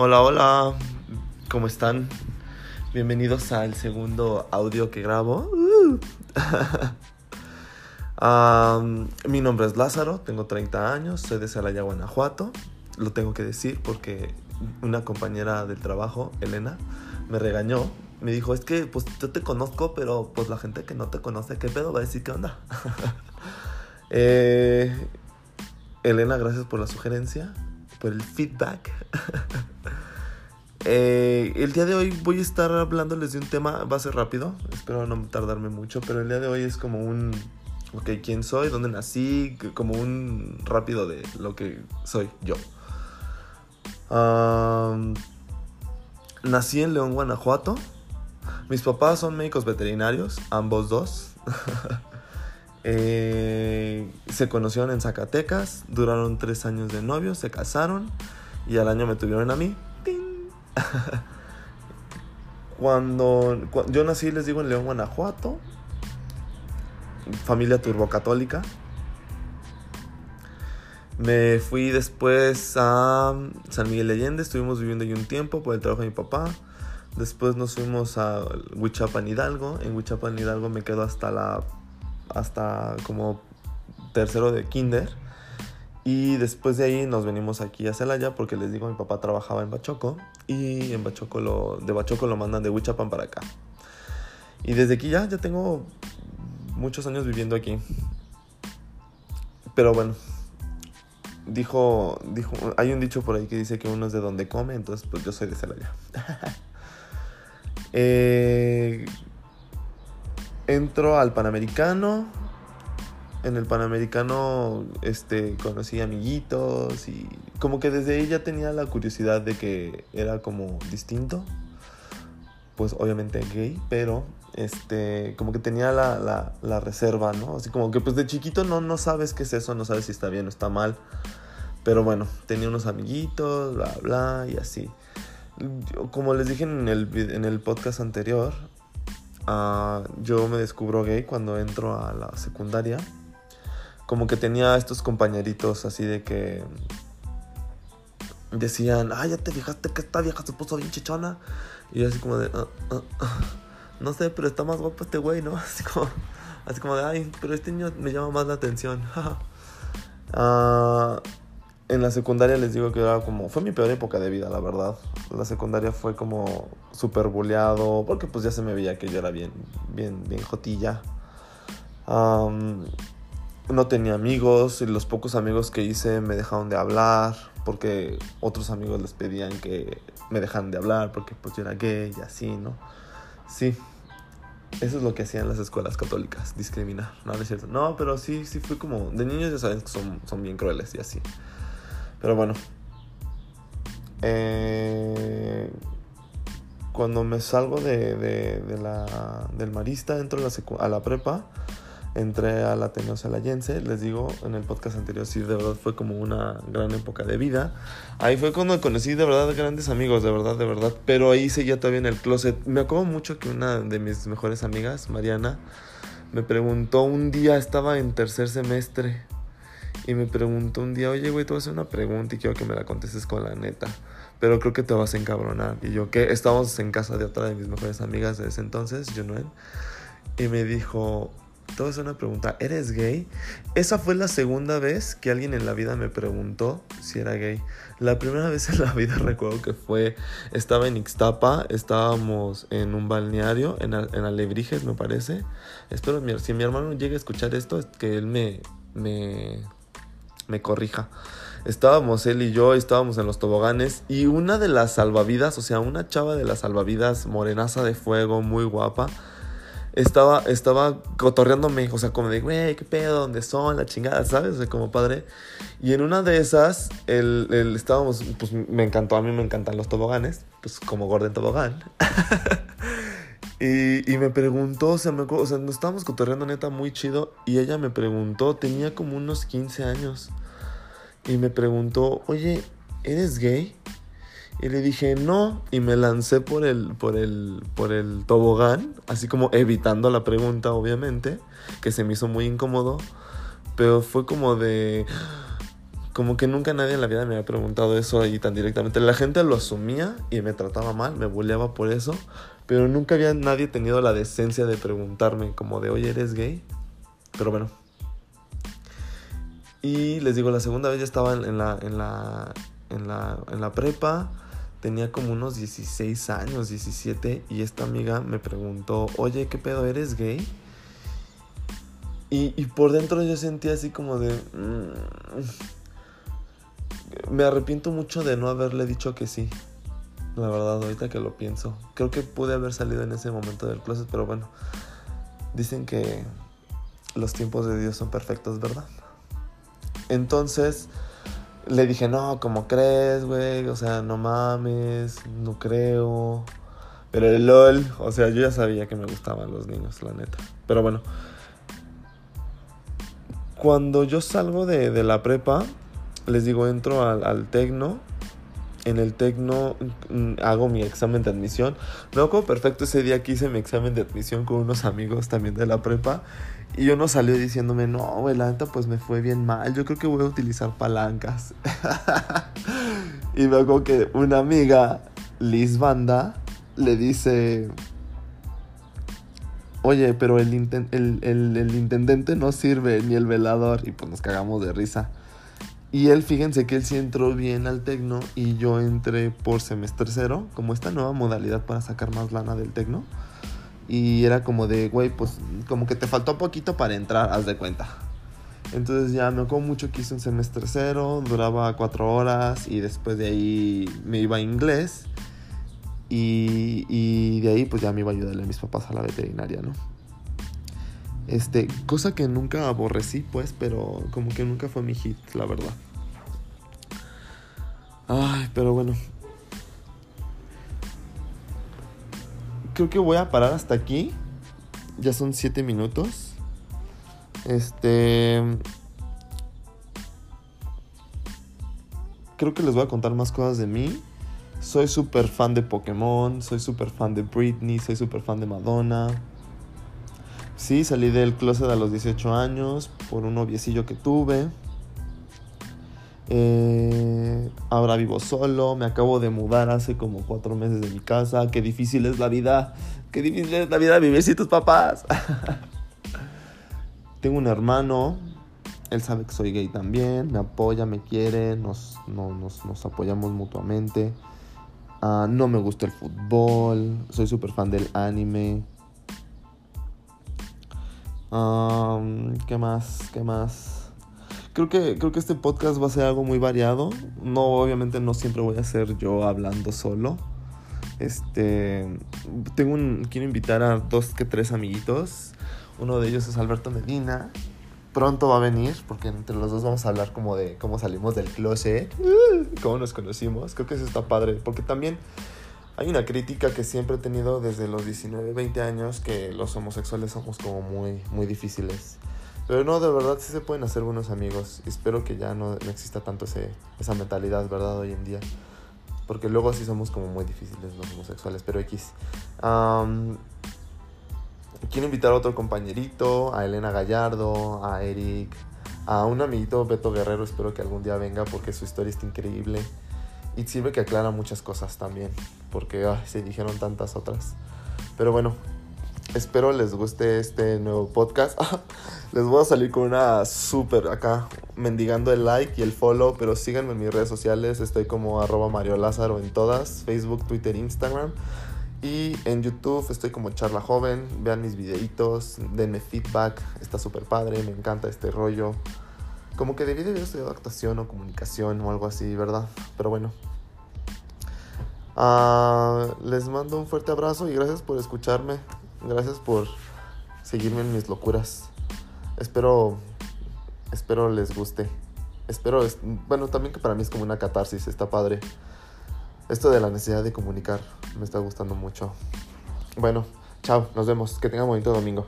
Hola, hola, ¿cómo están? Bienvenidos al segundo audio que grabo. Uh. Mi nombre es Lázaro, tengo 30 años, soy de Celaya, Guanajuato. Lo tengo que decir porque una compañera del trabajo, Elena, me regañó. Me dijo, es que pues yo te conozco, pero pues la gente que no te conoce, ¿qué pedo? Va a decir, ¿qué onda? Eh, Elena, gracias por la sugerencia, por el feedback. Eh, el día de hoy voy a estar hablándoles de un tema, va a ser rápido, espero no tardarme mucho, pero el día de hoy es como un, ok, ¿quién soy? ¿Dónde nací? Como un rápido de lo que soy yo. Nací en León, Guanajuato. Mis papás son médicos veterinarios, ambos dos. Eh, se conocieron en Zacatecas, duraron tres años de novios, se casaron y al año me tuvieron a mí. Cuando, yo nací, les digo, en León, Guanajuato, familia turbocatólica. Me fui después a San Miguel de Allende, estuvimos viviendo ahí un tiempo por el trabajo de mi papá. Después nos fuimos a Huichapan Hidalgo. En Huichapan Hidalgo me quedo hasta la hasta como tercero de kinder. Y después de ahí nos venimos aquí a Celaya porque les digo, mi papá trabajaba en Bachoco y en Bachoco lo, de Bachoco lo mandan de Huichapan para acá. Y desde aquí ya, ya tengo muchos años viviendo aquí. Pero bueno, dijo, dijo, hay un dicho por ahí que dice que uno es de donde come, entonces pues yo soy de Celaya. eh, entro al Panamericano. En el Panamericano este, conocí amiguitos y como que desde ya tenía la curiosidad de que era como distinto. Pues obviamente gay, pero este, como que tenía la, la, la, reserva, ¿no? Así como que pues de chiquito no, no sabes qué es eso, no sabes si está bien o está mal. Pero bueno, tenía unos amiguitos, bla, bla, y así. como les dije en el, en el podcast anterior, uh, yo me descubro gay cuando entro a la secundaria. Como que tenía estos compañeritos así de que decían, ah, ya te fijaste que esta vieja se puso bien chichona. Y yo así como de, uh, uh, no sé, pero está más guapo este güey, ¿no? Así como, así como de, ay, pero este niño me llama más la atención. en la secundaria les digo que era como, fue mi peor época de vida, la verdad. La secundaria fue como súper bulleado, porque pues ya se me veía que yo era bien, bien, bien jotilla. Um, no tenía amigos y los pocos amigos que hice me dejaron de hablar porque otros amigos les pedían que me dejaran de hablar porque pues yo era gay y así, ¿no? Sí, eso es lo que hacían las escuelas católicas, discriminar, no, no cierto. No, pero sí, sí fue como, de niños ya saben que son, son bien crueles y así. Pero bueno. Eh, cuando me salgo de, de, la, del marista, entro a la, a la prepa, entré a la Ateneo Salayense, les digo en el podcast anterior, sí, de verdad fue como una gran época de vida. Ahí fue cuando conocí de verdad grandes amigos, de verdad, de verdad, pero ahí seguía todavía en el closet. Me acuerdo mucho que una de mis mejores amigas, Mariana, me preguntó un día, estaba en tercer semestre, y me preguntó un día, oye, güey, te voy a hacer una pregunta y quiero que me la contestes con la neta. Pero creo que te vas a encabronar. Y yo, ¿qué? Estábamos en casa de otra de mis mejores amigas de ese entonces, Junuel. Y me dijo, te voy a hacer una pregunta, ¿eres gay? Esa fue la segunda vez que alguien en la vida me preguntó si era gay. La primera vez en la vida recuerdo que fue, estaba en Ixtapa, estábamos en un balneario, en, en Alebrijes me parece. Espero, si mi hermano llega a escuchar esto, es que él me, me me corrija. Estábamos él y yo, estábamos en los toboganes y una de las salvavidas, o sea, una chava de las salvavidas, morenaza de fuego, muy guapa, estaba, estaba cotorreándome, o sea, como de, güey, qué pedo, dónde son, la chingada, ¿sabes? Como padre. Y en una de esas, el, el, estábamos, pues me encantó, a mí me encantan los toboganes, pues como Gordon Tobogán. Y, me preguntó, o sea, me, o sea, nos estábamos cotorreando neta muy chido. Y ella me preguntó, tenía como unos 15 años. Y me preguntó, oye, ¿eres gay? Y le dije, no. Y me lancé por el, por el, por el tobogán, así como evitando la pregunta, obviamente, que se me hizo muy incómodo. Pero fue como de como que nunca nadie en la vida me había preguntado eso ahí tan directamente. La gente lo asumía y me trataba mal, me bulleaba por eso, pero nunca había nadie tenido la decencia de preguntarme como de, oye, ¿eres gay? Pero bueno. Y les digo, la segunda vez ya estaba en la, en la, en la, en la prepa, tenía como unos 16 años, 17, y esta amiga me preguntó, oye, ¿qué pedo, eres gay? Y, por dentro yo sentía así como de... Mm, me arrepiento mucho de no haberle dicho que sí. La verdad, ahorita que lo pienso. Creo que pude haber salido en ese momento del closet, pero bueno. Dicen que los tiempos de Dios son perfectos, ¿verdad? Entonces le dije, no, ¿cómo crees, güey? O sea, no mames, no creo. Pero el LOL, o sea, yo ya sabía que me gustaban los niños, la neta. Pero bueno. Cuando yo salgo de, de la prepa, les digo, entro al, al tecno. En el tecno mm, hago mi examen de admisión. Me acuerdo perfecto ese día que hice mi examen de admisión con unos amigos también de la prepa. Y uno salió diciéndome, no, güey, la neta pues me fue bien mal. Yo creo que voy a utilizar palancas. y me que una amiga, Liz Banda, le dice, oye, pero el, el intendente no sirve, ni el velador. Y pues nos cagamos de risa. Y él, fíjense que él sí entró bien al tecno y yo entré por semestre cero, como esta nueva modalidad para sacar más lana del tecno. Y era como de, güey, pues como que te faltó poquito para entrar, haz de cuenta. Entonces ya me acuerdo mucho que hice un semestre cero, duraba cuatro horas y después de ahí me iba a inglés. Y, y de ahí pues ya me iba a ayudarle a mis papás a la veterinaria, ¿no? Este, cosa que nunca aborrecí, pues, pero como que nunca fue mi hit, la verdad. Ay, pero bueno. Creo que voy a parar hasta aquí. Ya son 7 minutos. Este. Creo que les voy a contar más cosas de mí. Soy súper fan de Pokémon, soy súper fan de Britney, soy súper fan de Madonna. Sí, salí del closet a los 18 años por un noviecillo que tuve. Eh, ahora vivo solo, me acabo de mudar hace como cuatro meses de mi casa. Qué difícil es la vida. Qué difícil es la vida vivir sin tus papás. Tengo un hermano. Él sabe que soy gay también. Me apoya, me quiere. Nos, nos, apoyamos mutuamente. Ah, no me gusta el fútbol. Soy súper fan del anime. ¿Qué más? ¿Qué más? Creo que, creo que este podcast va a ser algo muy variado. No, obviamente no siempre voy a ser yo hablando solo. Este. Tengo un. Quiero invitar a dos que tres amiguitos. Uno de ellos es Alberto Medina. Pronto va a venir, porque entre los dos vamos a hablar como de cómo salimos del closet, cómo nos conocimos. Creo que eso está padre, porque también hay una crítica que siempre he tenido desde los 19, 20 años que los homosexuales somos como muy, muy difíciles. Pero no, de verdad sí se pueden hacer buenos amigos. Espero que ya no, exista tanto ese, esa mentalidad, ¿verdad? Hoy en día. Porque luego sí somos como muy difíciles los homosexuales, pero X. quiero invitar a otro compañerito, a Elena Gallardo, a Eric, a un amiguito Beto Guerrero, espero que algún día venga porque su historia está increíble. Y sirve que aclara muchas cosas también, porque se dijeron tantas otras. Pero bueno, espero les guste este nuevo podcast. les voy a salir con una súper acá, mendigando el like y el follow, pero síganme en mis redes sociales. Estoy como arroba Mario Lázaro en todas, Facebook, Twitter, Instagram. Y en YouTube estoy como Charla Joven. Vean mis videitos, denme feedback. Está súper padre, me encanta este rollo. Como que debí de haber estudiado actuación o comunicación o algo así, ¿verdad? Pero bueno. Ah, les mando un fuerte abrazo y gracias por escucharme. Gracias por seguirme en mis locuras. Espero, espero les guste. Espero, bueno, también que para mí es como una catarsis, está padre. Esto de la necesidad de comunicar me está gustando mucho. Bueno, chao, nos vemos. Que tengan bonito domingo.